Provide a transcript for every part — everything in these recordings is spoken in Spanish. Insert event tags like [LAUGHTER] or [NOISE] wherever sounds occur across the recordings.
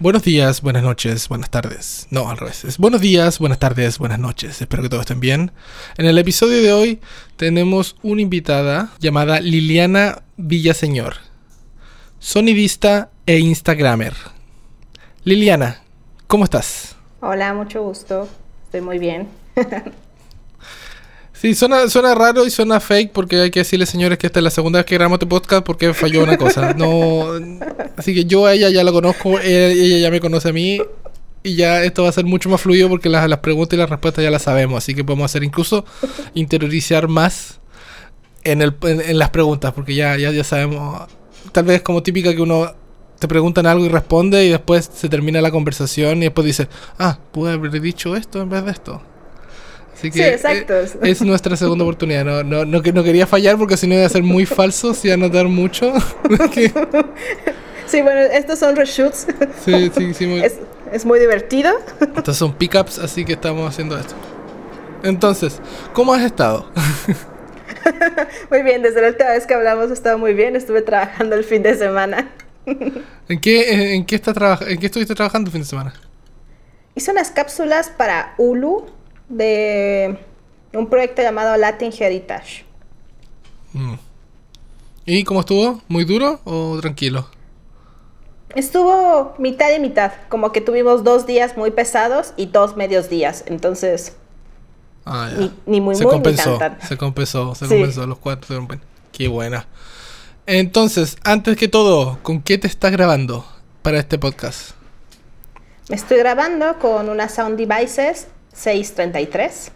Buenos días, buenas noches, buenas tardes. No, al revés. Es buenos días, buenas tardes, buenas noches. Espero que todos estén bien. En el episodio de hoy tenemos una invitada llamada Liliana Villaseñor, sonidista e instagramer. Liliana, ¿cómo estás? Hola, mucho gusto. Estoy muy bien. [LAUGHS] Sí, suena, suena raro y suena fake porque hay que decirle, señores, que esta es la segunda vez que grabamos este podcast porque falló una cosa. No, así que yo a ella ya la conozco, ella, ya me conoce a mí y ya esto va a ser mucho más fluido porque las, las preguntas y las respuestas ya las sabemos. Así que podemos hacer incluso interiorizar más en, el, en, las preguntas porque ya, ya, ya sabemos. Tal vez como típica que uno te preguntan algo y responde y después se termina la conversación y después dice, ah, pude haber dicho esto en vez de esto sí, exacto. Eh, es, nuestra segunda oportunidad. No, no, no, no quería fallar porque si no iba a ser muy falso, se iba a notar mucho. [LAUGHS] sí, bueno, estos son reshoots. Sí, sí, sí. Muy... Es, es muy divertido. Estos son pickups, así que estamos haciendo esto. Entonces, ¿cómo has estado? [LAUGHS] muy bien, desde la última vez que hablamos he estado muy bien. Estuve trabajando el fin de semana. [LAUGHS] ¿En qué, en, qué, está ¿En qué estuviste trabajando el fin de semana? Hice unas cápsulas para Hulu de un proyecto llamado Latin Heritage. Mm. ¿Y cómo estuvo? ¿Muy duro o tranquilo? Estuvo mitad y mitad, como que tuvimos dos días muy pesados y dos medios días, entonces ah, Ni, muy se muy compensó, ni tan, Se compensó, se compensó, los cuatro Qué buena. Entonces, antes que todo, ¿con qué te estás grabando para este podcast? Me estoy grabando con unas Sound Devices 633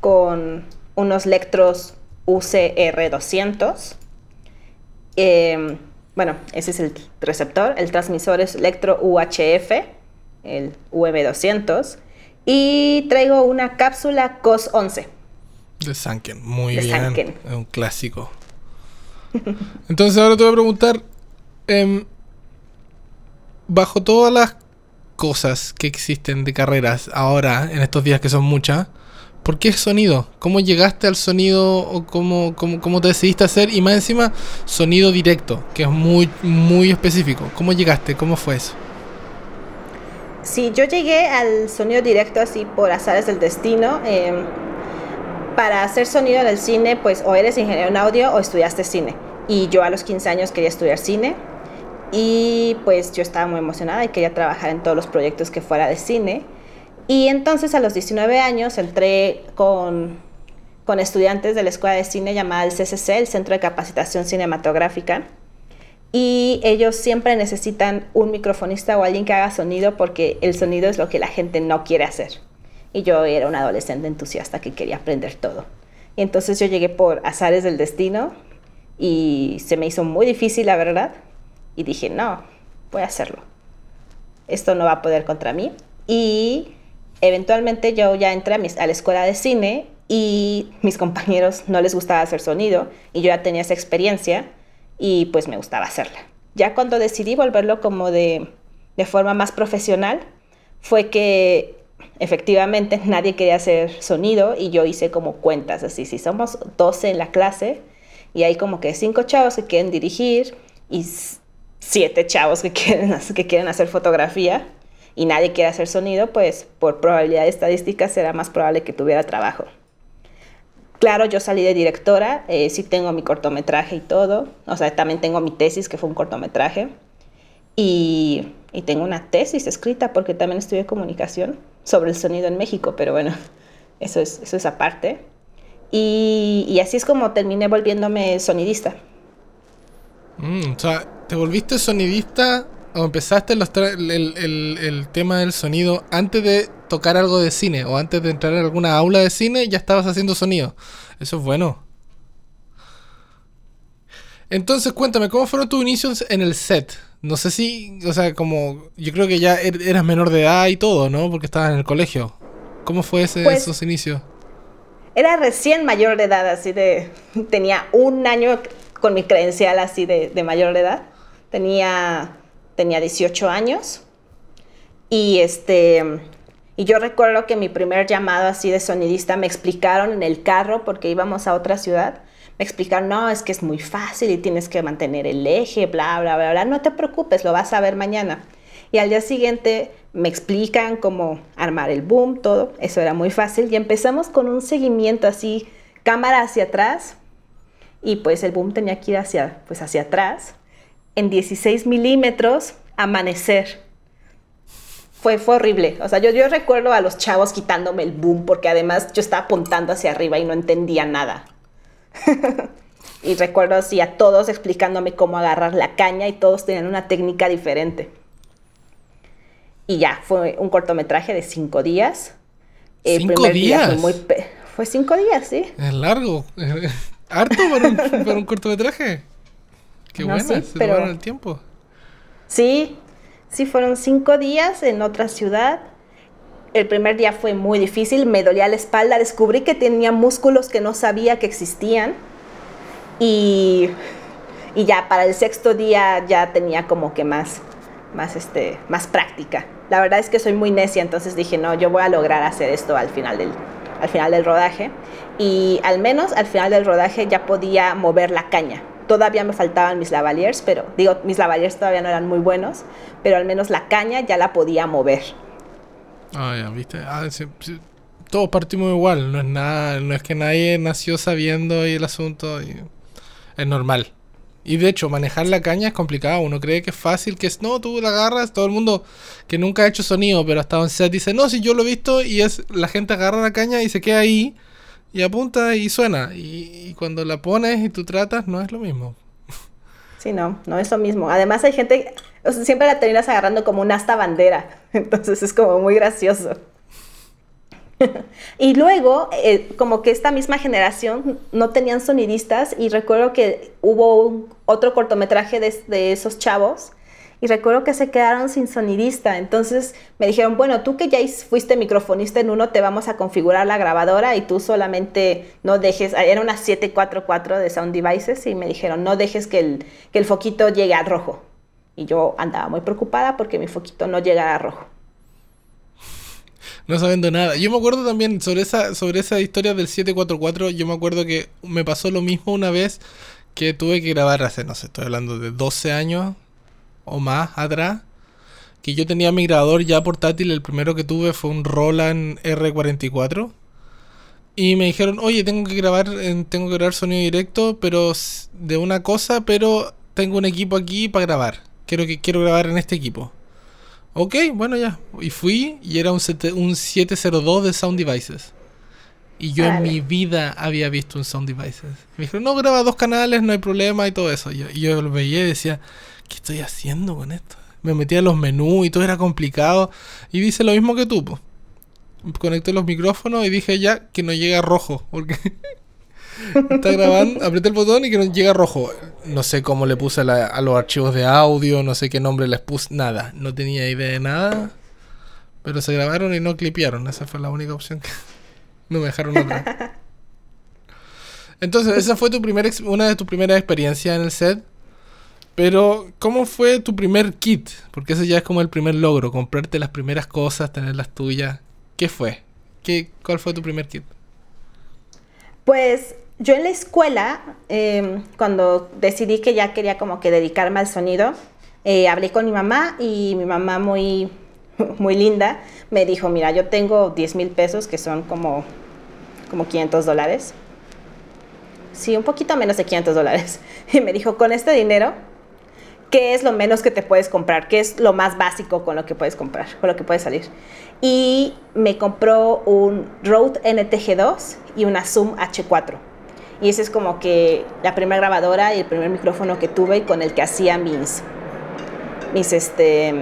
con unos Lectros UCR200. Em, bueno, ese es el receptor. El transmisor es Electro UHF, el UM200. Y traigo una cápsula COS 11. De Sanken, muy bien. Es un clásico. Entonces ahora te voy a preguntar, em, bajo todas las cosas que existen de carreras ahora, en estos días que son muchas, ¿por qué sonido? ¿Cómo llegaste al sonido o cómo, cómo, te decidiste hacer? Y más encima, sonido directo, que es muy, muy específico. ¿Cómo llegaste? ¿Cómo fue eso? Sí, yo llegué al sonido directo así por azares del destino. Em, para hacer sonido en el cine, pues o eres ingeniero en audio o estudiaste cine. Y yo a los 15 años quería estudiar cine y pues yo estaba muy emocionada y quería trabajar en todos los proyectos que fuera de cine. Y entonces a los 19 años entré con, con estudiantes de la escuela de cine llamada el CCC, el Centro de Capacitación Cinematográfica. Y ellos siempre necesitan un microfonista o alguien que haga sonido porque el sonido es lo que la gente no quiere hacer. Y yo era una adolescente entusiasta que quería aprender todo. Y entonces yo llegué por azares del destino y se me hizo muy difícil, la verdad y dije, no, voy a hacerlo. Esto no va a poder contra mí. Y eventualmente yo ya entré a, a la escuela de cine y mis compañeros no les gustaba hacer sonido y yo ya tenía esa experiencia y pues me gustaba hacerla. Ya cuando decidí volverlo como de, de forma más profesional, fue que efectivamente nadie quería hacer sonido y yo hice como cuentas, así, si somos 12 en la clase y hay como que 5 chavos que quieren dirigir y siete chavos que [LAUGHS] quieren, que quieren hacer fotografía y nadie quiere hacer sonido, pues por probabilidad estadística será más probable que tuviera trabajo. Claro, yo salí de directora, eh, sí tengo mi cortometraje y todo, o sea, también tengo mi tesis, que fue un cortometraje, y, y tengo una tesis escrita porque también estudié comunicación sobre el sonido en México, pero bueno, [LAUGHS] eso es, eso es aparte. Y, y así es como terminé volviéndome sonidista. Mm, o sea, ¿te volviste sonidista o empezaste el, el, el, tema del sonido antes de tocar algo de cine o antes de entrar en alguna aula de cine ya estabas haciendo sonido? Eso es bueno. Entonces, cuéntame, ¿cómo fueron tus inicios en el set? No sé si, o sea, como yo creo que ya er, eras menor de edad y todo, ¿no? Porque estabas en el colegio. ¿Cómo fue ese, pues, esos inicios? Era recién mayor de edad, así de... Tenía un año con mi credencial así de, de mayor edad. Tenía, tenía 18 años. Y este... Y yo recuerdo que mi primer llamado así de sonidista me explicaron en el carro porque íbamos a otra ciudad. Me explicaron, no, es que es muy fácil y tienes que mantener el eje, bla, bla, bla, bla. No te preocupes, lo vas a ver mañana. Y al día siguiente me explican cómo armar el boom, todo. Eso era muy fácil. Y empezamos con un seguimiento así, cámara hacia atrás. Y pues el boom tenía que ir hacia, pues hacia atrás. En 16 milímetros, amanecer. Fue, fue horrible. O sea, yo, yo recuerdo a los chavos quitándome el boom porque además yo estaba apuntando hacia arriba y no entendía nada. [LAUGHS] y recuerdo así a todos explicándome cómo agarrar la caña y todos tenían una técnica diferente. Y ya, fue un cortometraje de cinco días. El ¿Cinco días? fue, fue, cinco días, sí. Es largo. [LAUGHS] Harto para un, cortometraje. Qué bueno, se pero... el tiempo. Sí, sí, fueron cinco días en otra ciudad. El primer día fue muy difícil, me dolía la espalda, descubrí que tenía músculos que no sabía que existían. Y, y ya para el sexto día ya tenía como que más, más, este, más práctica. La verdad es que soy muy necia, entonces dije, no, yo voy a lograr hacer esto al final del, al final del rodaje. Y al menos al final del rodaje ya podía mover la caña. Todavía me faltaban mis lavaliers, pero digo, mis lavaliers todavía no eran muy buenos, pero al menos la caña ya la podía mover. Ah, ya, viste. Ah, todos partimos igual, no es nada, no es que nadie nació sabiendo el asunto, y es normal. Y de hecho, manejar la caña es complicado. Uno cree que es fácil, que es no, tú la agarras. Todo el mundo que nunca ha hecho sonido, pero ha estado en set dice, no, si yo lo he visto. Y es la gente agarra la caña y se queda ahí y apunta y suena. Y, cuando la pones y tú tratas, no es lo mismo. Sí, no, no es lo mismo. Además, hay gente, siempre la terminas agarrando como una hasta bandera. [LAUGHS] Entonces es como muy gracioso. [LAUGHS] y luego, eh, como que esta misma generación no tenían sonidistas y recuerdo que hubo otro cortometraje de, esos chavos y recuerdo que se quedaron sin sonidista. Entonces me dijeron, bueno, tú que ya fuiste microfonista en uno, te vamos a configurar la grabadora y tú solamente no dejes, era una 744 de Sound Devices y me dijeron, no dejes que el, que el foquito llegue a rojo. Y yo andaba muy preocupada porque mi foquito no llegara a rojo no sabiendo nada. Yo me acuerdo también sobre esa, sobre esa historia del 744, yo me acuerdo que me pasó lo mismo una vez que tuve que grabar hace, no sé, estoy hablando de 12 años o más atrás, que yo tenía mi grabador ya portátil, el primero que tuve fue un Roland R44. Y me dijeron, oye, tengo que grabar, tengo que grabar sonido directo, pero de una cosa, pero tengo un equipo aquí para grabar. Quiero que quiero grabar en este equipo. Ok, bueno ya. Y fui y era un, un 702 de Sound Devices. Y yo en mi vida había visto un Sound Devices. Me dijeron, no, graba dos canales, no hay problema y todo eso. Y yo, y yo lo veía y decía, ¿qué estoy haciendo con esto? Me metía en los menús y todo era complicado. Y dice lo mismo que tú. Conecté los micrófonos y dije ya que no llega rojo. Porque [LAUGHS] Está grabando, apreté el botón y que no llega rojo. No sé cómo le puse a los archivos de audio, no sé qué nombre les puse, nada. No tenía idea de nada. Pero se grabaron y no clipearon. Esa fue la única opción que [LAUGHS] no me dejaron otra. [LAUGHS] Entonces, esa fue tu primera una de tus primeras experiencias en el set. Pero, ¿cómo fue tu primer kit? Porque ese ya es como el primer logro, comprarte las primeras cosas, tener las tuyas. ¿Qué fue? ¿Qué, ¿Cuál fue tu primer kit? Pues yo en la escuela, em, cuando decidí que ya quería como que dedicarme al sonido, eh, hablé con mi mamá y mi mamá muy, [LAUGHS] muy linda me dijo, mira, yo tengo 10 mil pesos que son como, como 500 dólares. Sí, un poquito menos de 500 dólares. [LAUGHS] Y me dijo, con este dinero, ¿qué es lo menos que te puedes comprar? ¿Qué es lo más básico con lo que puedes comprar, con lo que puedes salir? Y me compró un Rode NTG2 y una Zoom H4 y esa es como que la primera grabadora y el primer micrófono que tuve y con el que hacía mis, mis este,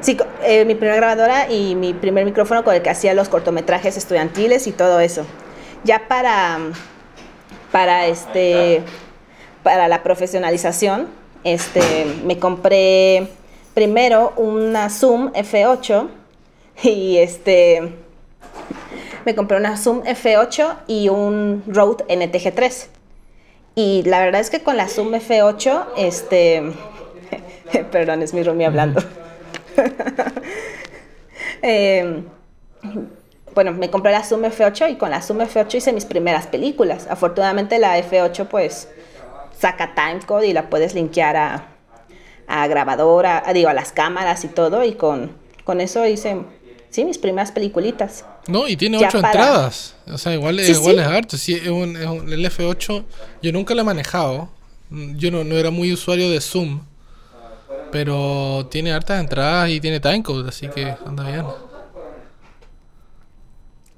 sí, eh, mi primera grabadora y mi primer micrófono con el que hacía los cortometrajes estudiantiles y todo eso. Ya para, para este, para la profesionalización, este, me compré primero una Zoom F8 y este me compré una Zoom F8 y un Rode NTG3. Y la verdad es que con la Zoom F8, este... [LAUGHS] Perdón, es mi Rumi hablando. [LAUGHS] Em, bueno, me compré la Zoom F8 y con la Zoom F8 hice mis primeras películas. Afortunadamente la F8 pues saca timecode y la puedes linkear a, a grabadora, a, digo, a las cámaras y todo, y con, con eso hice, sí, mis primeras peliculitas. No, y tiene ocho entradas. O sea, igual, igual es harto. Sí, es un, es un, el F8 yo nunca lo he manejado. Yo no, no era muy usuario de Zoom. Pero tiene hartas entradas y tiene timecode, así que anda bien.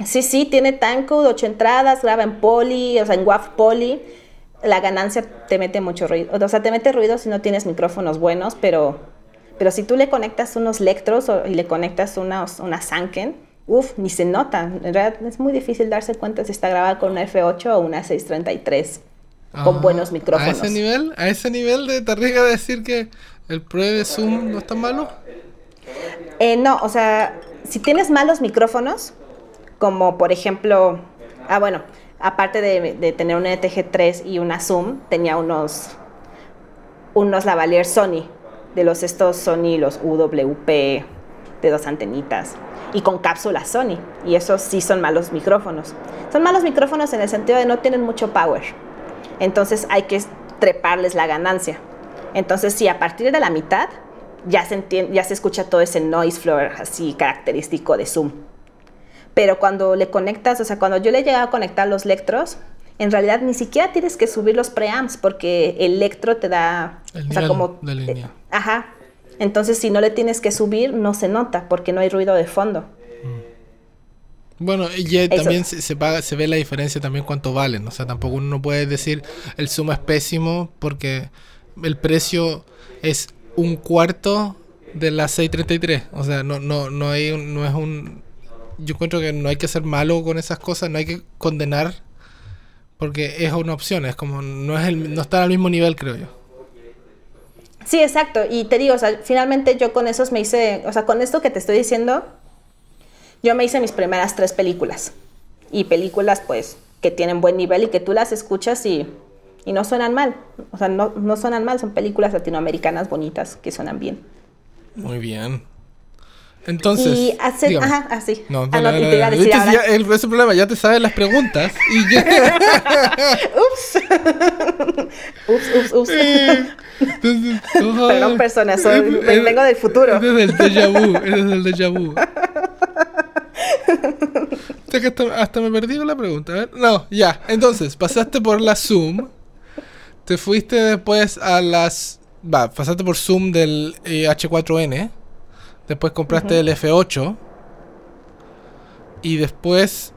Sí, sí, tiene timecode, ocho entradas, graba en poly, o sea, en WAV poly. La ganancia te mete mucho ruido. O sea, te mete ruido si no tienes micrófonos buenos, pero, pero si tú le conectas unos Lectros y le conectas unos, una Sanken, uff, ni se nota. En realidad es muy difícil darse cuenta si está grabada con una F8 o una 633 con ah, buenos micrófonos. ¿A ese nivel? ¿A ese nivel de te arriesga decir que el Pro de Zoom no está malo? Eh, no, o sea, si tienes malos micrófonos, como por ejemplo, ah bueno, aparte de, tener una ETG3 y una Zoom, tenía unos, unos lavalier Sony, de los estos Sony, los UWP, de dos antenitas, y con cápsula Sony, y esos sí son malos micrófonos. Son malos micrófonos en el sentido de no tienen mucho power, entonces hay que treparles la ganancia. Entonces, sí, a partir de la mitad ya se, ya se escucha todo ese noise floor así característico de Zoom. Pero cuando le conectas, o sea, cuando yo le he llegado a conectar los Lectros, en realidad ni siquiera tienes que subir los preamps porque el Electro te da... El o sea, como, de línea. ajá. Entonces, si no le tienes que subir, no se nota porque no hay ruido de fondo. Mm. Bueno, y también se, se, paga, se ve la diferencia también cuánto valen. O sea, tampoco uno puede decir el Zoom es pésimo porque el precio es un cuarto de la 633. O sea, no, no, no hay no es un yo encuentro que no hay que ser malo con esas cosas, no hay que condenar porque es una opción, es como no es el, no está al mismo nivel, creo yo. Sí, exacto, y te digo, o sea, finalmente yo con esos me hice, o sea, con esto que te estoy diciendo, yo me hice mis primeras tres películas. Y películas pues que tienen buen nivel y que tú las escuchas y, y no suenan mal. O sea, no, no suenan mal, son películas latinoamericanas bonitas que suenan bien. Muy bien. Entonces. Y hace. Ajá, así. No, no, ah, no, no, el, ese problema, ya te sabes las preguntas. Y ya... [LAUGHS] [LAUGHS] ups. ups, ups, ups. Entonces, [LAUGHS] oh, Perdón, personas, soy, vengo del futuro. Ese es el déjà vu. Ese es el déjà vu. hasta, hasta me perdí con la pregunta. A ver. No, ya. Entonces, pasaste por la Zoom. Te fuiste después a las. Va, pasaste por Zoom del eh, H4N. Después compraste el F8. Y después...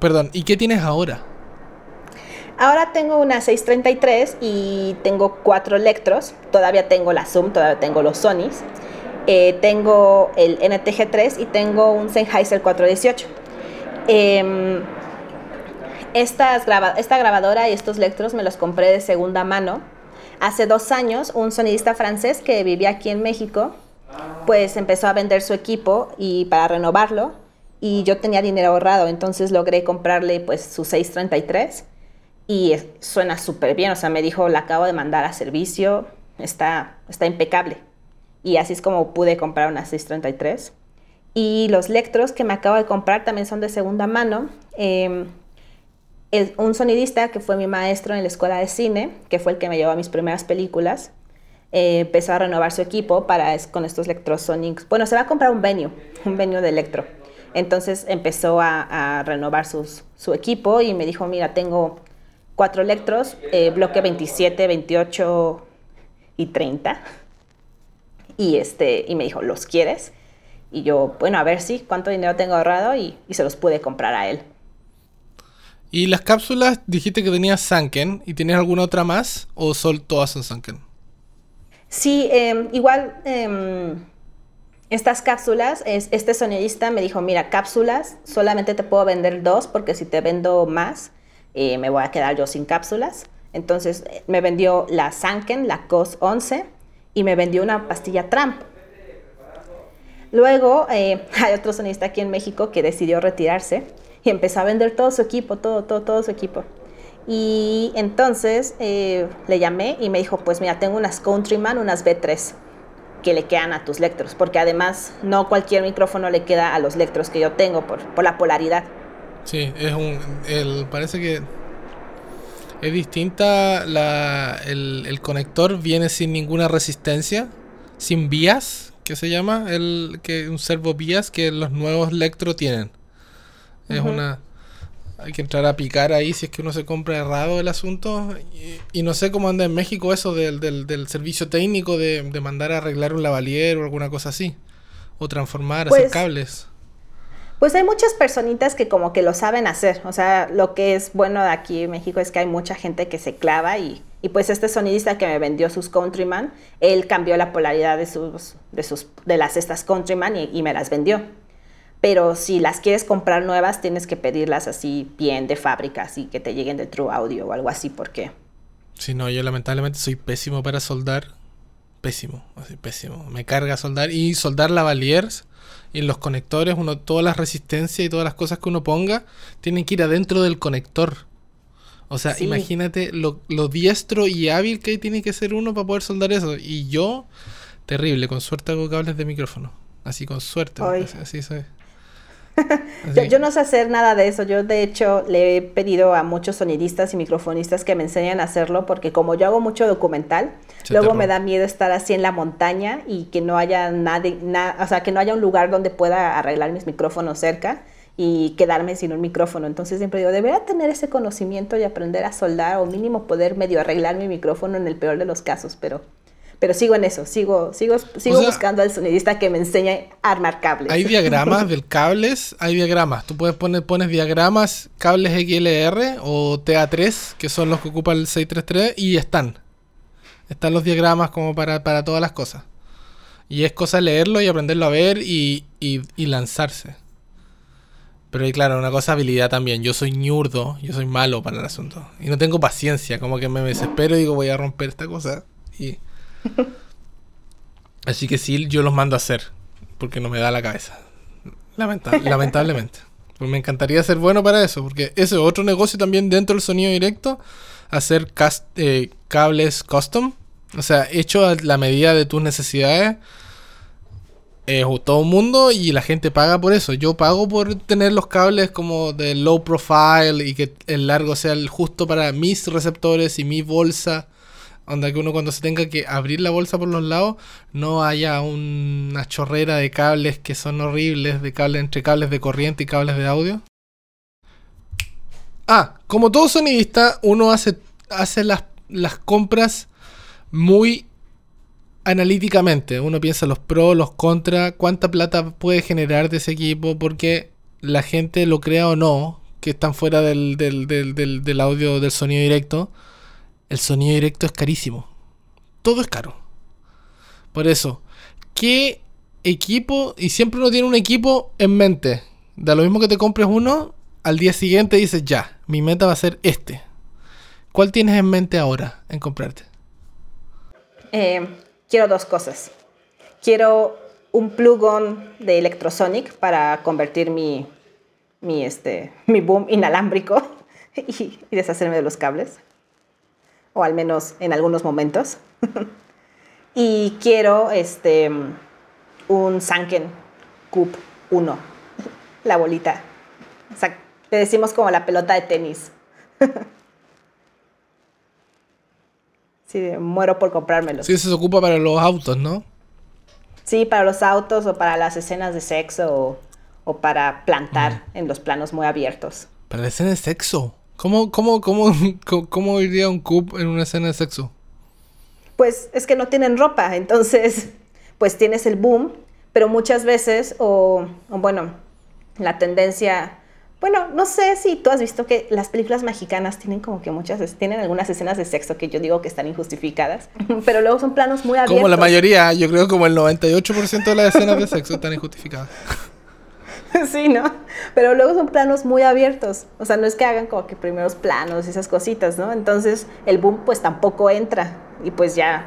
Perdón, ¿y qué tienes ahora? Ahora tengo una 633 y tengo cuatro Electros. Todavía tengo la Zoom, todavía tengo los Sonys. Eh, tengo el NTG3 y tengo un Sennheiser 418. Em, esta grabadora y estos Electros me los compré de segunda mano. Hace dos años, un sonidista francés que vivía aquí en México pues empezó a vender su equipo y para renovarlo y yo tenía dinero ahorrado, entonces logré comprarle pues su 633 y suena súper bien, o sea, me dijo, la acabo de mandar a servicio, está, está impecable. Y así es como pude comprar una 633. Y los Lectros que me acabo de comprar también son de segunda mano. Em, un sonidista que fue mi maestro en la escuela de cine, que fue el que me llevó a mis primeras películas, eh, empezó a renovar su equipo para con estos Electrosonics. Bueno, se va a comprar un venue, un venue de electro. Entonces empezó a, renovar su equipo y me dijo, mira, tengo cuatro electros, eh, bloque 27, 28 y 30. Y, este, y me dijo, ¿los quieres? Y yo, bueno, a ver si, cuánto dinero tengo ahorrado y, se los pude comprar a él. ¿Y las cápsulas dijiste que tenías Sanken y tienes alguna otra más o son todas son Sanken? Sí, em, igual em, estas cápsulas, es, este sonidista me dijo, mira, cápsulas, solamente te puedo vender dos porque si te vendo más, eh, me voy a quedar yo sin cápsulas. Entonces me vendió la Sanken, la COS 11, y me vendió una pastilla Tramp. Luego eh, [LAUGHS] hay otro sonidista aquí en México que decidió retirarse y empezó a vender todo su equipo, todo, todo, todo su equipo. Y entonces eh, le llamé y me dijo, pues mira, tengo unas Countryman, unas B3 que le quedan a tus lectros, porque además no cualquier micrófono le queda a los lectros que yo tengo por, por la polaridad. Sí, es un, el, parece que Es distinta, la, el, el conector viene sin ninguna resistencia, sin vías, que se llama, el que un servo vías que los nuevos Electro tienen. Es una hay que entrar a picar ahí si es que uno se compra errado el asunto. Y, no sé cómo anda en México eso del, del, del servicio técnico de, de, mandar a arreglar un lavalier o alguna cosa así. O transformar, hacer cables. Pues hay muchas personitas que como que lo saben hacer. O sea, lo que es bueno de aquí en México es que hay mucha gente que se clava y, y pues este sonidista que me vendió sus Countryman, él cambió la polaridad de sus, de sus, de las estas Countryman y, y me las vendió pero si las quieres comprar nuevas tienes que pedirlas así bien de fábrica, así que te lleguen de True Audio o algo así, porque... Sí, no, yo lamentablemente soy pésimo para soldar, pésimo, así pésimo. Me carga soldar y soldar lavaliers y los conectores, uno todas las resistencias y todas las cosas que uno ponga tienen que ir adentro del conector. O sea, imagínate lo, lo, diestro y hábil que tiene que ser uno para poder soldar eso. Y yo, terrible, con suerte hago cables de micrófono. Así con suerte. Así, así soy. Yo, no sé hacer nada de eso. Yo, de hecho, le he pedido a muchos sonidistas y microfonistas que me enseñen a hacerlo, porque como yo hago mucho documental, luego me da miedo estar así en la montaña y que no haya nadie, o sea, que no haya un lugar donde pueda arreglar mis micrófonos cerca y quedarme sin un micrófono. Entonces siempre digo, debería tener ese conocimiento y aprender a soldar o mínimo poder medio arreglar mi micrófono en el peor de los casos, pero pero sigo en eso, sigo, sigo, sigo buscando al sonidista que me enseñe a armar cables. Hay diagramas [LAUGHS] del cables, hay diagramas. Tú puedes poner, pones diagramas, cables XLR o TA3, que son los que ocupa el 633, y están. Están los diagramas como para, para todas las cosas. Y es cosa leerlo y aprenderlo a ver y, y, y lanzarse. Pero claro, una cosa habilidad también. Yo soy ñurdo, yo soy malo para el asunto. Y no tengo paciencia, como que me desespero y digo voy a romper esta cosa. Y [LAUGHS] Así que sí, yo los mando a hacer, porque no me da la cabeza. [LAUGHS] lamentablemente. Pues me encantaría ser bueno para eso, porque ese es otro negocio también dentro del sonido directo, hacer eh, cables custom, o sea, hecho a la medida de tus necesidades. Eh, todo el mundo y la gente paga por eso. Yo pago por tener los cables como de low profile y que el largo sea el justo para mis receptores y mi bolsa Onda que uno cuando se tenga que abrir la bolsa por los lados, no haya una chorrera de cables que son horribles, de cables entre cables de corriente y cables de audio. Ah, como todo sonidista, uno hace, hace las, las compras muy analíticamente. Uno piensa los pros, los contras, cuánta plata puede generar de ese equipo, porque la gente lo crea o no, que están fuera del, del, del, del audio, del sonido directo el sonido directo es carísimo. Todo es caro. Por eso, ¿qué equipo? Y siempre uno tiene un equipo en mente. Da lo mismo que te compres uno, al día siguiente dices, ya, mi meta va a ser este. ¿Cuál tienes en mente ahora en comprarte? Eh, quiero dos cosas. Quiero un plug-on de Electrosonic para convertir mi, mi, este, mi boom inalámbrico [LAUGHS] y deshacerme de los cables o al menos en algunos momentos. [LAUGHS] y quiero este, un Sanken Cup 1, la bolita. O sea, le decimos como la pelota de tenis. [LAUGHS] sí, muero por comprármelo. Sí, se ocupa para los autos, ¿no? Sí, para los autos o para las escenas de sexo o, para plantar en los planos muy abiertos. Para las escenas de sexo. ¿Cómo, cómo, [LAUGHS] cómo, cómo iría un cup en una escena de sexo? Pues es que no tienen ropa, entonces pues tienes el boom, pero muchas veces, o, bueno, la tendencia, bueno, no sé si tú has visto que las películas mexicanas tienen como que muchas, tienen algunas escenas de sexo que yo digo que están injustificadas, [LAUGHS] pero luego son planos muy abiertos. Como la mayoría, yo creo como el 98% de las escenas de sexo están injustificadas. [LAUGHS] [LAUGHS] sí, ¿no? Pero luego son planos muy abiertos. O sea, no es que hagan como que primeros planos y esas cositas, ¿no? Entonces el boom pues tampoco entra. Y pues ya,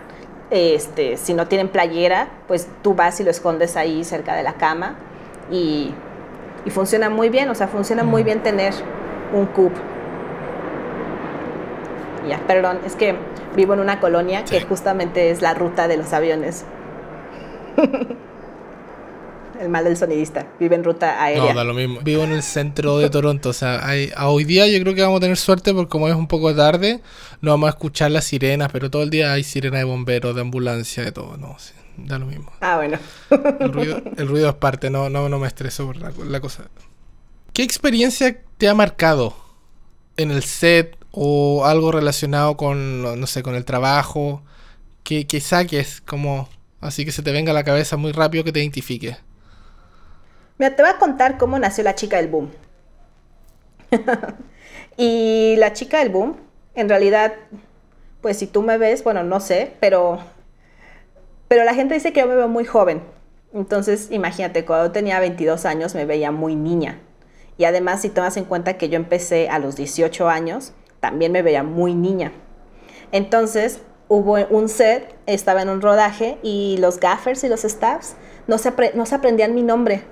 este, si no tienen playera, pues tú vas y lo escondes ahí cerca de la cama. Y, y funciona muy bien, o sea, funciona muy bien tener un cub. Ya, perdón, es que vivo en una colonia que justamente es la ruta de los aviones. [LAUGHS] el mal del sonidista. Vive en ruta aérea. No, da lo mismo. Vivo en el centro de Toronto. O sea, hay, a hoy día yo creo que vamos a tener suerte porque como es un poco tarde, no vamos a escuchar las sirenas, pero todo el día hay sirena de bomberos, de ambulancia, de todo. No, sí, da lo mismo. Ah, bueno. El ruido, el ruido es parte, no, no, no me estreso por la, la cosa. ¿Qué experiencia te ha marcado en el set o algo relacionado con, no sé, con el trabajo? Que, que saques como así que se te venga a la cabeza muy rápido que te identifique. Mira, te voy a contar cómo nació la chica del boom. [LAUGHS] y la chica del boom, en realidad, pues si tú me ves, bueno, no sé, pero, pero la gente dice que yo me veo muy joven. Entonces, imagínate, cuando tenía 22 años me veía muy niña. Y además, si tomas en cuenta que yo empecé a los 18 años, también me veía muy niña. Entonces, hubo un set, estaba en un rodaje y los gaffers y los staffs no no se aprendían mi nombre.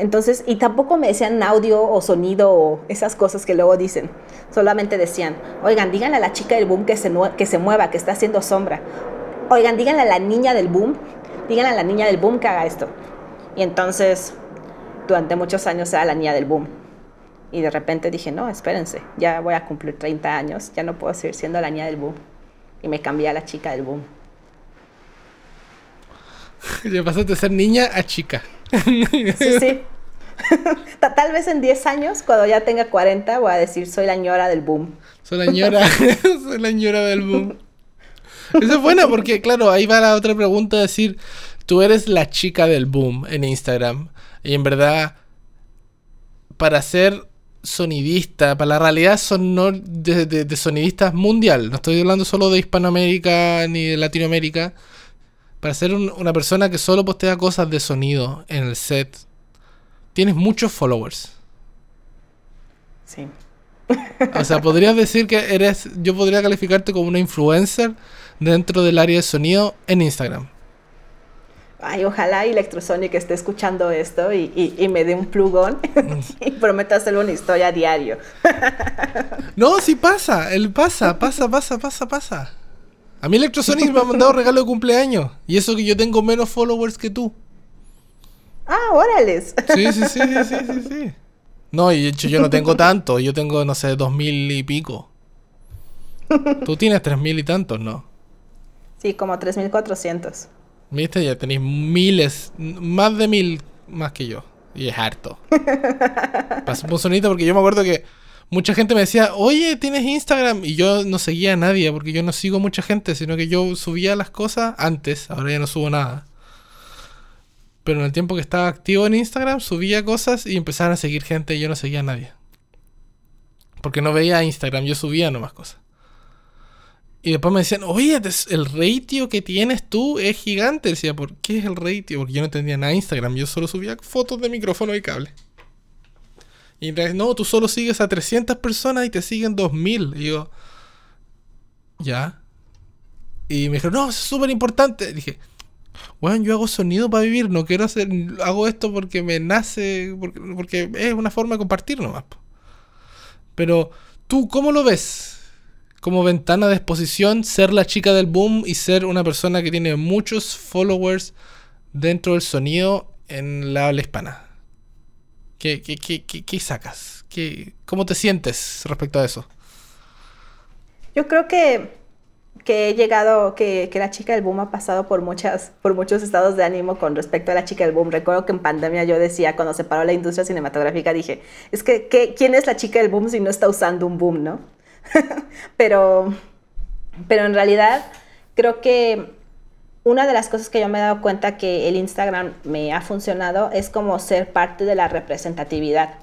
Entonces, y tampoco me decían audio o sonido o esas cosas que luego dicen. Solamente decían, oigan, díganle a la chica del boom que se, que se mueva, que está haciendo sombra. Oigan, díganle a la niña del boom, díganle a la niña del boom que haga esto. Y entonces, durante muchos años era la niña del boom. Y de repente dije, no, espérense, ya voy a cumplir 30 años, ya no puedo seguir siendo la niña del boom. Y me cambié a la chica del boom. [LAUGHS] Ya pasaste de ser niña a chica. [LAUGHS] Sí, sí. [LAUGHS] Tal vez en 10 años, cuando ya tenga 40, voy a decir, soy la ñora del boom. Soy la ñora, [LAUGHS] soy la ñora del boom. Eso es buena porque, claro, ahí va la otra pregunta, decir, tú eres la chica del boom en Instagram. Y en verdad, para ser sonidista, para la realidad sonor de, de, sonidistas mundial, no estoy hablando solo de Hispanoamérica ni de Latinoamérica, para ser una persona que solo postea cosas de sonido en el set, tienes muchos followers. Sí. O sea, podrías decir que eres, yo podría calificarte como una influencer dentro del área de sonido en Instagram. Ay, ojalá Electrosonic esté escuchando esto y, y, me dé un plugón [LAUGHS] y prometo hacerle una historia a diario. no, sí pasa, él pasa, pasa, pasa, pasa, pasa. A mí Electrosonic me ha mandado regalo de cumpleaños. Y eso que yo tengo menos followers que tú. Ah, órales. Sí, sí, sí, sí, sí, sí, No, y de hecho yo no tengo tanto. Yo tengo, no sé, dos mil y pico. Tú tienes tres mil y tantos, ¿no? Sí, como tres mil cuatrocientos. Viste, ya tenéis miles, más de mil más que yo. Y es harto. [LAUGHS] Pasó un sonito porque yo me acuerdo que mucha gente me decía, oye, ¿tienes Instagram? Y yo no seguía a nadie porque yo no sigo mucha gente, sino que yo subía las cosas antes, ahora ya no subo nada. Pero en el tiempo que estaba activo en Instagram, subía cosas y empezaron a seguir gente y yo no seguía a nadie. Porque no veía Instagram, yo subía nomás cosas. Y después me decían, oye, el ratio que tienes tú es gigante. Decía, ¿por qué es el ratio? Porque yo no entendía nada Instagram, yo solo subía fotos de micrófono y cable. Y no, tú solo sigues a 300 personas y te siguen 2000. Y yo, ya. Y me dijeron, no, es súper importante. Dije, bueno, yo hago sonido para vivir, no quiero hacer, hago esto porque me nace, porque, porque es una forma de compartir nomás. Pero, ¿tú cómo lo ves? Como ventana de exposición, ser la chica del boom y ser una persona que tiene muchos followers dentro del sonido en la habla hispana. ¿Qué, qué, qué, qué sacas? ¿Qué, ¿Cómo te sientes respecto a eso? Yo creo que, que he llegado, que, que, la chica del boom ha pasado por, muchas, por muchos estados de ánimo con respecto a la chica del boom. Recuerdo que en pandemia yo decía, cuando se paró la industria cinematográfica, dije, es que, ¿quién es la chica del boom si no está usando un boom, no? [LAUGHS] pero, pero en realidad creo que una de las cosas que yo me he dado cuenta que el Instagram me ha funcionado es como ser parte de la representatividad.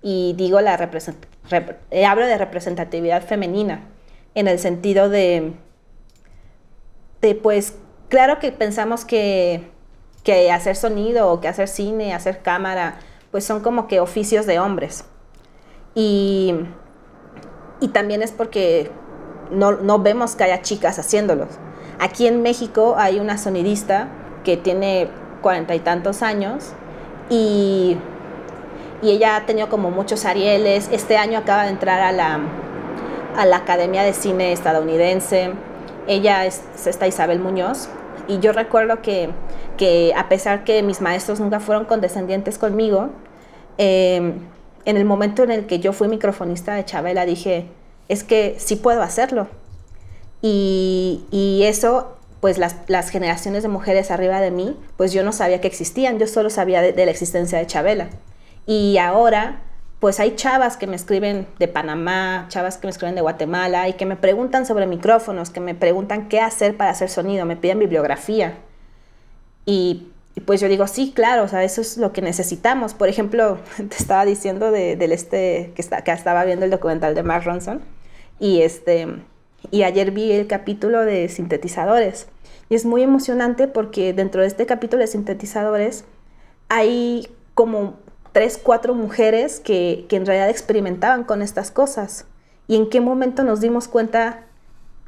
Y digo la eh, hablo de representatividad femenina en el sentido de, de pues, claro que pensamos que, que hacer sonido o que hacer cine, hacer cámara, pues son como que oficios de hombres. Y, y también es porque no, no vemos que haya chicas haciéndolos. Aquí en México hay una sonidista que tiene cuarenta y tantos años y, ella ha tenido como muchos Arieles. Este año acaba de entrar a la, a la Academia de Cine estadounidense. Ella es, esta Isabel Muñoz y yo recuerdo que que a pesar que mis maestros nunca fueron condescendientes conmigo, em, en el momento en el que yo fui microfonista de Chabela dije, es que sí puedo hacerlo. Y, eso, pues las, generaciones de mujeres arriba de mí, pues yo no sabía que existían, yo solo sabía de, la existencia de Chabela. Y ahora, pues hay chavas que me escriben de Panamá, chavas que me escriben de Guatemala y que me preguntan sobre micrófonos, que me preguntan qué hacer para hacer sonido, me piden bibliografía. Y, pues yo digo, sí, claro, o sea, eso es lo que necesitamos. Por ejemplo, [LAUGHS] te estaba diciendo de, del este, que, está, que estaba viendo el documental de Mark Ronson y, este, y ayer vi el capítulo de sintetizadores. Y es muy emocionante porque dentro de este capítulo de sintetizadores hay como tres, cuatro mujeres que, que en realidad experimentaban con estas cosas. ¿Y en qué momento nos dimos cuenta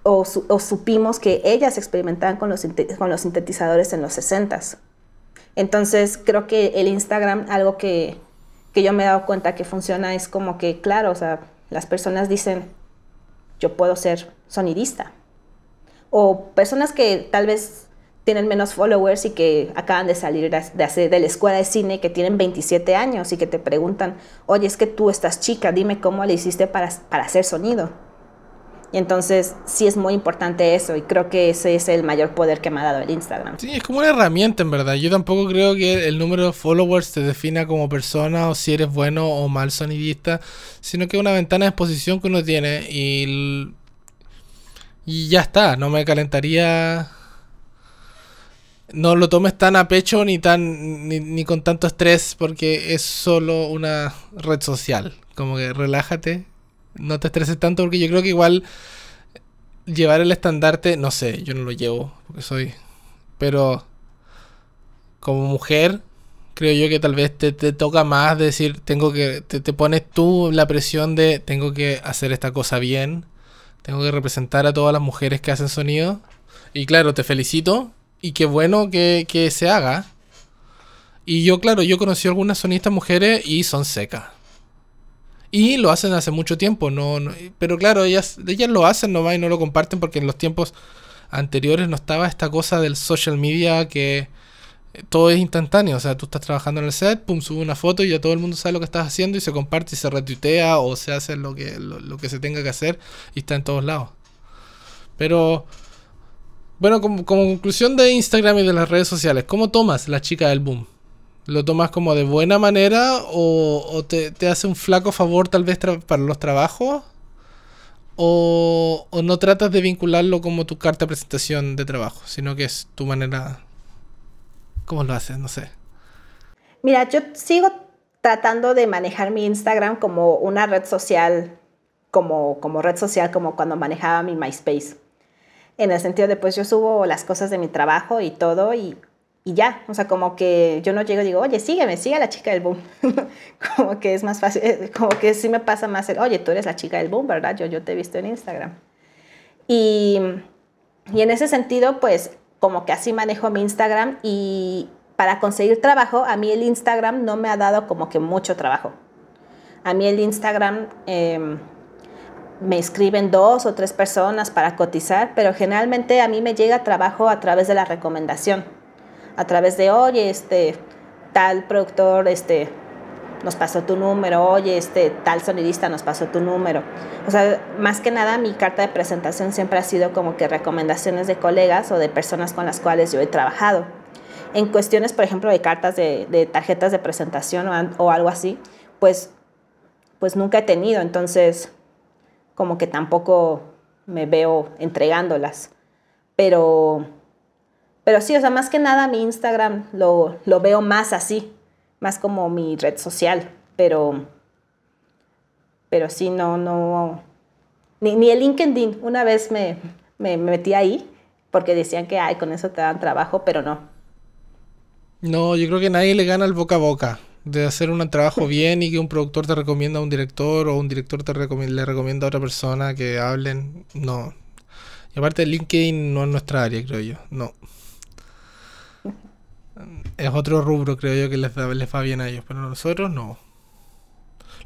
o, o, supimos que ellas experimentaban con los, con los sintetizadores en los 60 Entonces creo que el Instagram, algo que, que, yo me he dado cuenta que funciona es como que, claro, o sea, las personas dicen, yo puedo ser sonidista. O personas que tal vez tienen menos followers y que acaban de salir de, hacer, de la escuela de cine, que tienen 27 años y que te preguntan, oye, es que tú estás chica, dime cómo le hiciste para, para hacer sonido. Y entonces sí es muy importante eso y creo que ese es el mayor poder que me ha dado el Instagram. Sí, es como una herramienta en verdad. Yo tampoco creo que el número de followers te defina como persona o si eres bueno o mal sonidista, sino que es una ventana de exposición que uno tiene y, y ya está. No me calentaría no lo tomes tan a pecho ni tan ni, ni, con tanto estrés porque es solo una red social. Como que relájate, no te estreses tanto porque yo creo que igual llevar el estandarte, no sé, yo no lo llevo porque soy, pero como mujer creo yo que tal vez te, te toca más decir, tengo que, te, te pones tú la presión de tengo que hacer esta cosa bien, tengo que representar a todas las mujeres que hacen sonido. Y claro, te felicito, y qué bueno que, que, se haga. Y yo, claro, yo conocí a algunas sonistas mujeres y son secas. Y lo hacen hace mucho tiempo, no, no, pero claro, ellas, ellas lo hacen nomás y no lo comparten porque en los tiempos anteriores no estaba esta cosa del social media que todo es instantáneo. O sea, tú estás trabajando en el set, pum, sube una foto y ya todo el mundo sabe lo que estás haciendo y se comparte y se retuitea o se hace lo que, lo, que se tenga que hacer y está en todos lados. Pero bueno, como, como, conclusión de Instagram y de las redes sociales, ¿cómo tomas la chica del boom? ¿Lo tomas como de buena manera o, o te, te, hace un flaco favor tal vez para los trabajos? O, ¿O, no tratas de vincularlo como tu carta de presentación de trabajo, sino que es tu manera... ¿Cómo lo haces? No sé. Mira, yo sigo tratando de manejar mi Instagram como una red social, como, como red social, como cuando manejaba mi MySpace en el sentido de pues yo subo las cosas de mi trabajo y todo y, y ya, o sea, como que yo no llego y digo, oye, sígueme, sigue a la chica del boom. [LAUGHS] como que es más fácil, eh, como que sí me pasa más el, oye, tú eres la chica del boom, ¿verdad? Yo, yo te he visto en Instagram. Y, y en ese sentido, pues como que así manejo mi Instagram y para conseguir trabajo, a mí el Instagram no me ha dado como que mucho trabajo. A mí el Instagram... Eh, me escriben dos o tres personas para cotizar, pero generalmente a mí me llega trabajo a través de la recomendación, a través de, oye, este, tal productor, este, nos pasó tu número, oye, este, tal sonidista nos pasó tu número. O sea, más que nada mi carta de presentación siempre ha sido como que recomendaciones de colegas o de personas con las cuales yo he trabajado. En cuestiones, por ejemplo, de cartas de, tarjetas de presentación o, algo así, pues, pues nunca he tenido, entonces como que tampoco me veo entregándolas. Pero, pero sí, o sea, más que nada mi Instagram lo veo más así, más como mi red social, pero, pero sí, no, no, ni, ni el LinkedIn, una vez me, me, me metí ahí porque decían que, ay, con eso te dan trabajo, pero no. No, yo creo que nadie le gana el boca a boca de hacer un trabajo [LAUGHS] bien y que un productor te recomienda a un director o un director te recomienda, le recomienda a otra persona que hablen, no. Y aparte LinkedIn no es nuestra área, creo yo, no. Es otro rubro, creo yo, que les, les va bien a ellos, pero a nosotros no.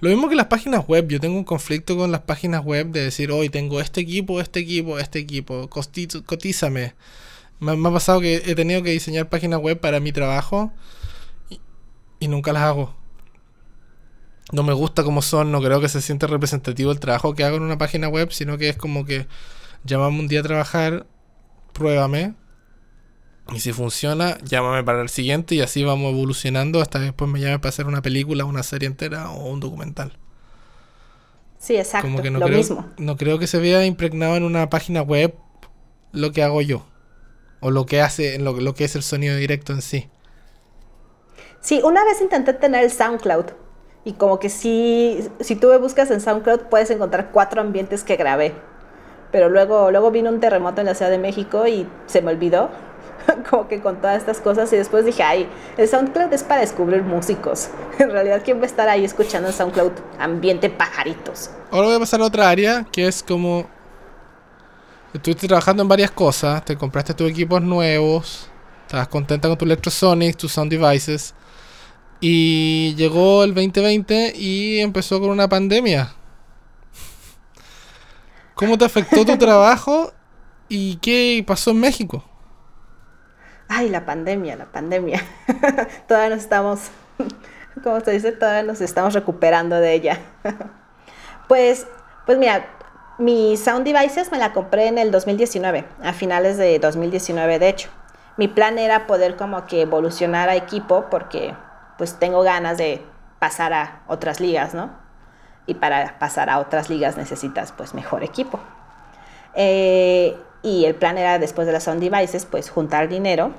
Lo mismo que las páginas web, yo tengo un conflicto con las páginas web de decir, hoy tengo este equipo, este equipo, este equipo, cotízame. Me, me ha pasado que he tenido que diseñar páginas web para mi trabajo y, nunca las hago. No me gusta cómo son, no creo que se siente representativo el trabajo que hago en una página web, sino que es como que llámame un día a trabajar, pruébame, y si funciona, llámame para el siguiente y así vamos evolucionando hasta que después me llame para hacer una película, una serie entera o un documental. Sí, exacto, Como que no lo creo, mismo. no creo que se vea impregnado en una página web lo que hago yo. O lo que hace, lo, lo que es el sonido directo en sí. Sí, una vez intenté tener el SoundCloud y como que sí, si tú me buscas en SoundCloud puedes encontrar cuatro ambientes que grabé. Pero luego, luego vino un terremoto en la Ciudad de México y se me olvidó, [LAUGHS] como que con todas estas cosas y después dije, ay, el SoundCloud es para descubrir músicos. [LAUGHS] En realidad, ¿quién va a estar ahí escuchando en SoundCloud ambiente pajaritos? Ahora voy a pasar a otra área que es como. Estuviste trabajando en varias cosas, te compraste tus equipos nuevos, estabas contenta con tu Electrosonics, tus sound devices. Y llegó el 2020 y empezó con una pandemia. ¿Cómo te afectó tu [LAUGHS] trabajo y qué pasó en México? Ay, la pandemia, la pandemia. [LAUGHS] todavía nos estamos, [LAUGHS] como se dice, todavía nos estamos recuperando de ella. [LAUGHS] pues, pues mira, mi Sound Devices me la compré en el 2019, a finales de 2019 de hecho. Mi plan era poder como que evolucionar a equipo porque pues tengo ganas de pasar a otras ligas, ¿no? Y para pasar a otras ligas necesitas pues mejor equipo. Eh, y el plan era después de las Sound Devices pues juntar dinero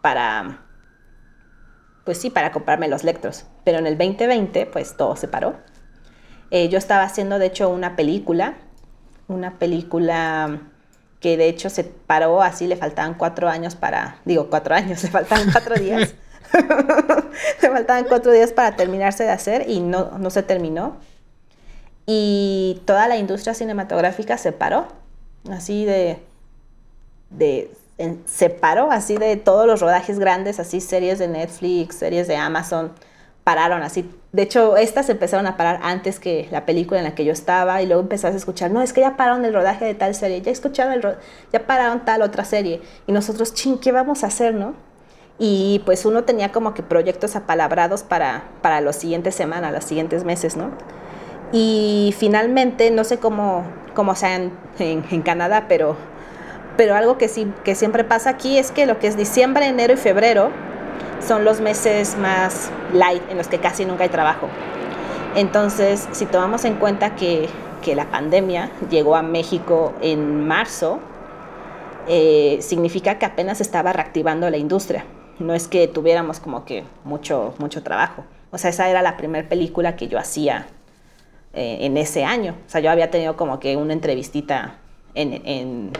para pues sí, para comprarme los lectros. Pero en el 2020 pues todo se paró. Eh, yo estaba haciendo de hecho una película, una película que de hecho se paró así, le faltaban cuatro años para, digo cuatro años, [LAUGHS] le faltaban cuatro días. [LAUGHS] [LAUGHS] le faltaban cuatro días para terminarse de hacer y no, no se terminó. Y toda la industria cinematográfica se paró, así de, de en, se paró así de todos los rodajes grandes, así series de Netflix, series de Amazon, pararon así. De hecho, estas empezaron a parar antes que la película en la que yo estaba y luego empezaste a escuchar, no, es que ya pararon el rodaje de tal serie, ya escucharon el ya pararon tal otra serie. Y nosotros, ching, ¿qué vamos a hacer, no? Y pues uno tenía como que proyectos apalabrados para, para las siguientes semanas, los siguientes meses, ¿no? Y finalmente, no sé cómo, cómo sea en, en, en Canadá, pero pero algo que sí que siempre pasa aquí es que lo que es diciembre, enero y febrero son los meses más light en los que casi nunca hay trabajo. Entonces, si tomamos en cuenta que, que la pandemia llegó a México en marzo, eh, significa que apenas estaba reactivando la industria. No es que tuviéramos como que mucho, mucho trabajo. O sea, esa era la primera película que yo hacía eh, en ese año. O sea, yo había tenido como que una entrevistita en, en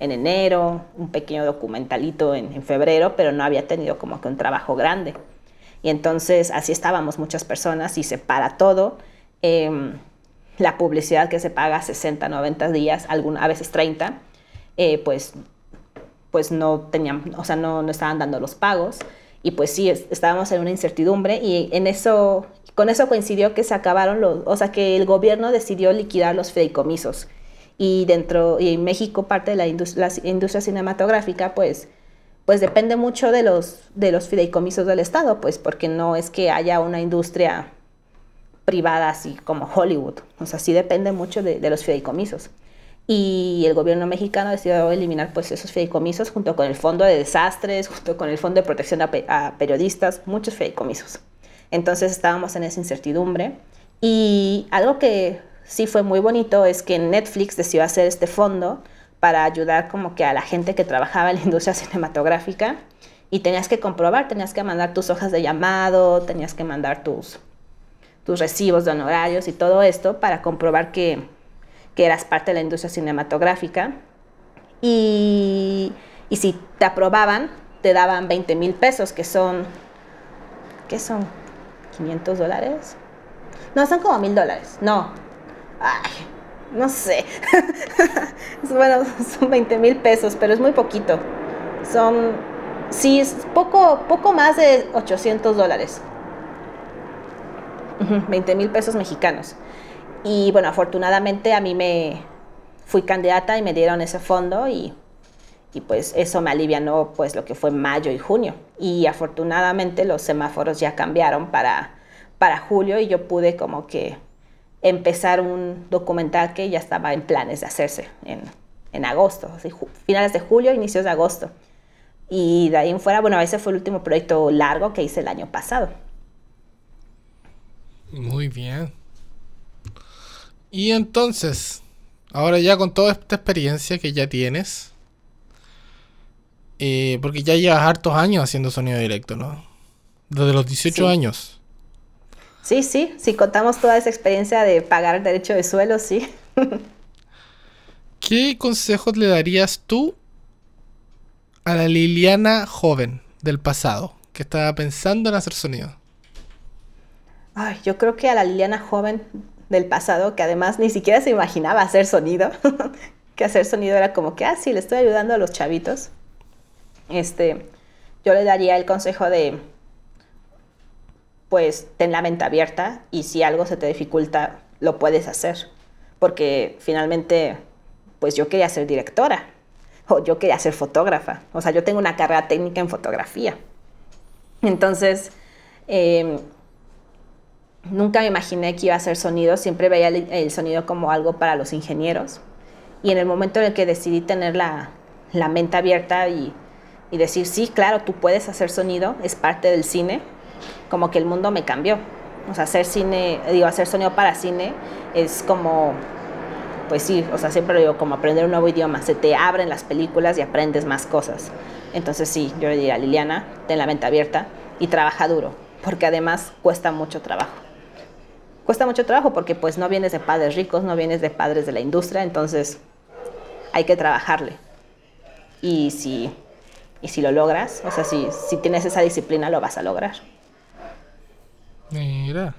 en enero, un pequeño documentalito en, en, febrero, pero no había tenido como que un trabajo grande. Y entonces así estábamos muchas personas y se para todo. Eh, la publicidad que se paga 60, 90 días, alguna, a veces 30, eh, pues, pues no tenían, o sea, no, no estaban dando los pagos. Y pues sí, estábamos en una incertidumbre y en eso, con eso coincidió que se acabaron los, o sea, que el gobierno decidió liquidar los fideicomisos. Y dentro y en México parte de la industria, cinematográfica pues pues depende mucho de los de los fideicomisos del estado pues porque no es que haya una industria privada así como Hollywood. O sea sí depende mucho de los fideicomisos y el gobierno mexicano decidió eliminar pues esos fideicomisos junto con el fondo de desastres junto con el fondo de protección a, a periodistas muchos fideicomisos. Entonces estábamos en esa incertidumbre y algo que sí fue muy bonito es que Netflix decidió hacer este fondo para ayudar como que a la gente que trabajaba en la industria [LAUGHS] cinematográfica y tenías que comprobar, tenías que mandar tus hojas de llamado, tenías que mandar tus, tus recibos de honorarios y todo esto para comprobar que, que eras parte de la industria cinematográfica. Y, y si te aprobaban, te daban 20 mil pesos, que son, ¿qué son? ¿500 dólares? No, son como mil dólares. No, Ay, no sé. [LAUGHS] bueno, son 20 mil pesos, pero es muy poquito. Son, sí, es poco, poco más de 800 dólares. 20 mil pesos mexicanos. Y bueno, afortunadamente a mí me fui candidata y me dieron ese fondo y, y pues eso me alivianó pues lo que fue mayo y junio. Y afortunadamente los semáforos ya cambiaron para, para julio y yo pude como que empezar un documental que ya estaba en planes de hacerse en, en agosto, finales de julio, inicios de agosto. Y de ahí en fuera, bueno, ese fue el último proyecto largo que hice el año pasado. Muy bien. Y entonces, ahora ya con toda esta experiencia que ya tienes, eh, porque ya llevas hartos años haciendo sonido directo, ¿no? Desde los 18 años. Sí, sí, si contamos toda esa experiencia de pagar el derecho de suelo, sí. [LAUGHS] ¿Qué consejos le darías tú a la Liliana joven del pasado que estaba pensando en hacer sonido? Ay, yo creo que a la Liliana joven del pasado, que además ni siquiera se imaginaba hacer sonido, [LAUGHS] que hacer sonido era como que, ah, sí, le estoy ayudando a los chavitos. Este, yo le daría el consejo de, pues, ten la mente abierta y si algo se te dificulta, lo puedes hacer. Porque finalmente, pues yo quería ser directora o yo quería ser fotógrafa. O sea, yo tengo una carrera técnica en fotografía. Entonces, em, nunca me imaginé que iba a hacer sonido, siempre veía el, sonido como algo para los ingenieros. Y en el momento en el que decidí tener la, la mente abierta y, y decir, sí, claro, tú puedes hacer sonido, es parte del cine, como que el mundo me cambió. O sea, hacer cine, digo, hacer sonido para cine es como, pues sí, o sea, siempre lo digo, como aprender un nuevo idioma, se te abren las películas y aprendes más cosas. Entonces sí, yo le diría Liliana, ten la mente abierta y trabaja duro, porque además cuesta mucho trabajo. Cuesta mucho trabajo porque pues no vienes de padres ricos, no vienes de padres de la industria, entonces hay que trabajarle. Y si, y si lo logras, o sea, si, si tienes esa disciplina, lo vas a lograr. Mira.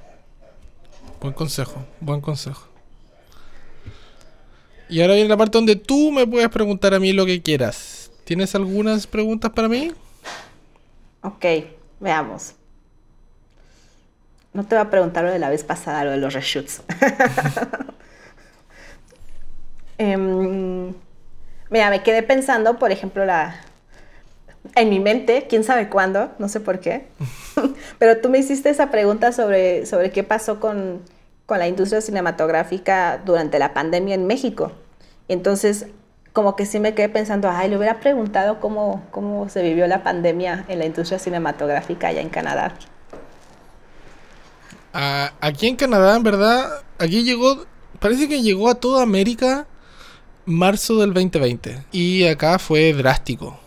Buen consejo, buen consejo. Y ahora viene la parte donde tú me puedes preguntar a mí lo que quieras. ¿Tienes algunas preguntas para mí? Ok, veamos. No te voy a preguntar lo de la vez pasada, lo de los reshoots. [LAUGHS] Em, mira, me quedé pensando, por ejemplo, la, en mi mente, quién sabe cuándo, no sé por qué, [LAUGHS] pero tú me hiciste esa pregunta sobre, sobre qué pasó con, con la industria cinematográfica durante la pandemia en México. Entonces, como que sí me quedé pensando, ay, le hubiera preguntado cómo, cómo se vivió la pandemia en la industria cinematográfica allá en Canadá. Aquí en Canadá, en verdad, aquí llegó, parece que llegó a toda América marzo del 2020. Y acá fue drástico.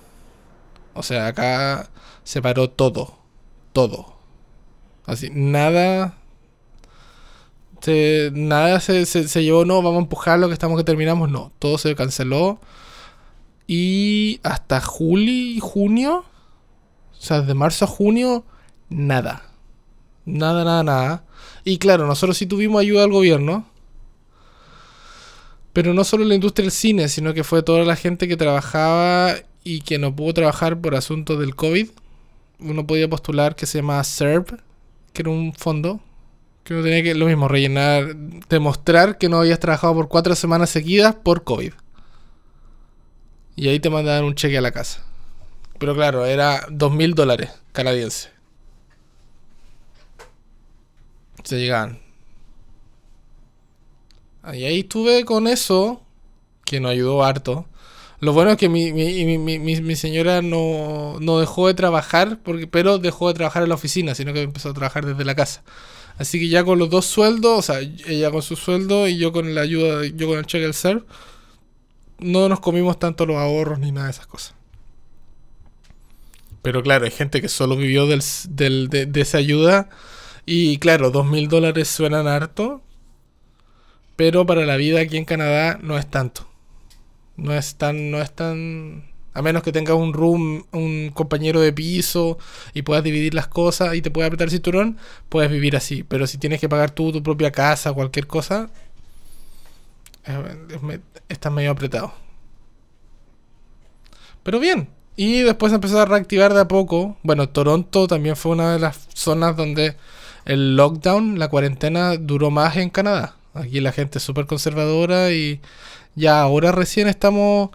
O sea, acá se paró todo. Todo. Así, nada. Se, nada se, se, llevó, no, vamos a empujarlo, que estamos que terminamos. No, todo se canceló. Y hasta julio, junio. O sea, de marzo a junio, nada. Nada, nada, nada. Y claro, nosotros sí tuvimos ayuda del gobierno. Pero no solo la industria del cine, sino que fue toda la gente que trabajaba y que no pudo trabajar por asuntos del COVID, uno podía postular que se llama SERP, que era un fondo que uno tenía que lo mismo rellenar, demostrar que no habías trabajado por cuatro semanas seguidas por COVID. Y ahí te mandaban un cheque a la casa. Pero claro, era dos mil dólares canadienses. Se llegaban. Y ahí estuve con eso, que nos ayudó harto. Lo bueno es que mi, mi, mi, mi señora no, no, dejó de trabajar, porque, pero dejó de trabajar en la oficina, sino que empezó a trabajar desde la casa. Así que ya con los dos sueldos, o sea, ella con su sueldo y yo con la ayuda, yo con el cheque del ser, no nos comimos tanto los ahorros ni nada de esas cosas. Pero claro, hay gente que solo vivió del, del, de, de, esa ayuda. Y claro, dos mil dólares suenan harto. Pero para la vida aquí en Canadá no es tanto. No es tan, no es tan. A menos que tengas un room, un compañero de piso y puedas dividir las cosas y te puedas apretar el cinturón, puedes vivir así. Pero si tienes que pagar tú tu propia casa, cualquier cosa, estás medio apretado. Pero bien. Y después empezó a reactivar de a poco. Bueno, Toronto también fue una de las zonas donde el lockdown, la cuarentena, duró más en Canadá. Aquí la gente es súper conservadora y ya ahora recién estamos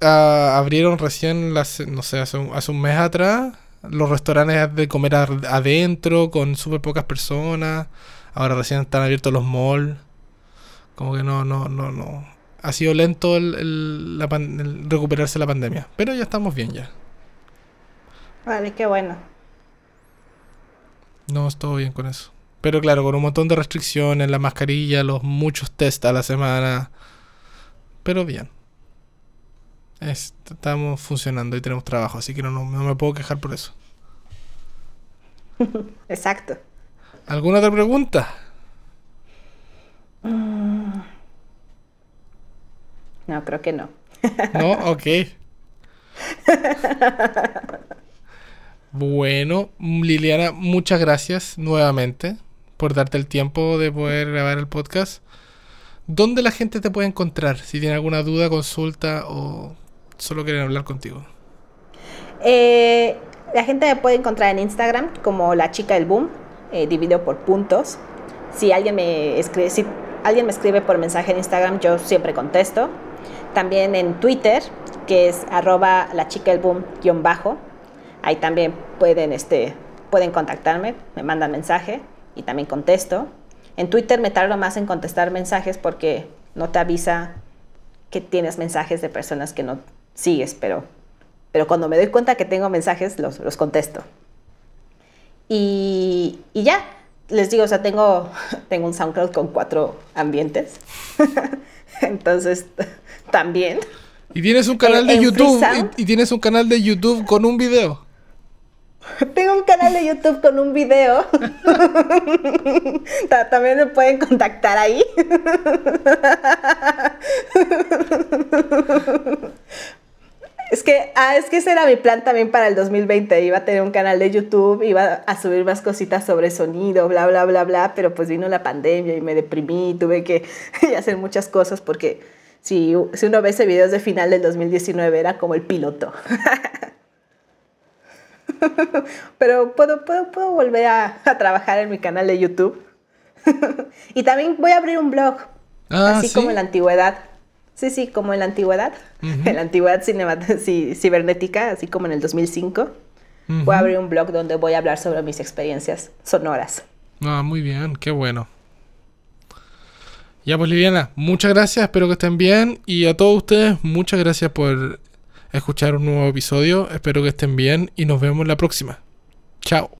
ah, abrieron recién, las, no sé, hace un, hace un mes atrás, los restaurantes de comer adentro con súper pocas personas. Ahora recién están abiertos los malls. Como que no, no, no, no. Ha sido lento el recuperarse la pandemia. Pero ya estamos bien ya. Vale, qué bueno. No, todo bien con eso. Pero claro, con un montón de restricciones, la mascarilla, los muchos test a la semana. Pero bien. Es- estamos funcionando y tenemos trabajo, así que no, no, no me puedo quejar por eso. [LAUGHS] Exacto. ¿Alguna otra pregunta? No, creo que no. ¿No? Ok. [LAUGHS] Bueno, Liliana, muchas gracias nuevamente por darte el tiempo de poder grabar el podcast. ¿Dónde la gente te puede encontrar? Si tiene alguna duda, consulta o solo quieren hablar contigo. Eh, la gente me puede encontrar en Instagram como la chica del boom, eh, dividido por puntos. Si alguien me escribe, si alguien me escribe por mensaje en Instagram, yo siempre contesto. También en Twitter, que es arroba la chica del boom bajo. Ahí también pueden, este, pueden contactarme, me mandan mensaje y también contesto. En Twitter me tardo más en contestar mensajes porque no te avisa que tienes mensajes de personas que no sigues, pero, pero cuando me doy cuenta que tengo mensajes, los, los contesto. Y, y ya, les digo, o sea, tengo, [LAUGHS] tengo un SoundCloud con cuatro ambientes. [LAUGHS] Entonces, [LAUGHS] también. Y tienes un canal En- de en YouTube. Y tienes un canal de YouTube con un video. [LAUGHS] Tengo un canal de YouTube con un video. [LAUGHS] Ta- También me pueden contactar ahí. [LAUGHS] Es que, ah, es que ese era mi plan también para el 2020. Iba a tener un canal de YouTube, iba a subir más cositas sobre sonido, bla, bla, bla, bla. Pero pues vino la pandemia y me deprimí. Tuve que hacer muchas cosas porque si, si uno ve ese video de final del 2019 era como el piloto. [LAUGHS] Pero puedo, puedo, puedo volver a, a trabajar en mi canal de YouTube. [LAUGHS] y también voy a abrir un blog, Ah, así ¿sí? como en la antigüedad. Sí, sí, como en la antigüedad. En la antigüedad [LAUGHS] cibernética, así como en el 2005. Voy a abrir un blog donde voy a hablar sobre mis experiencias sonoras. Ah, muy bien, qué bueno. Ya pues Liliana, muchas gracias, espero que estén bien. Y a todos ustedes, muchas gracias por escuchar un nuevo episodio. Espero que estén bien y nos vemos la próxima. Chao.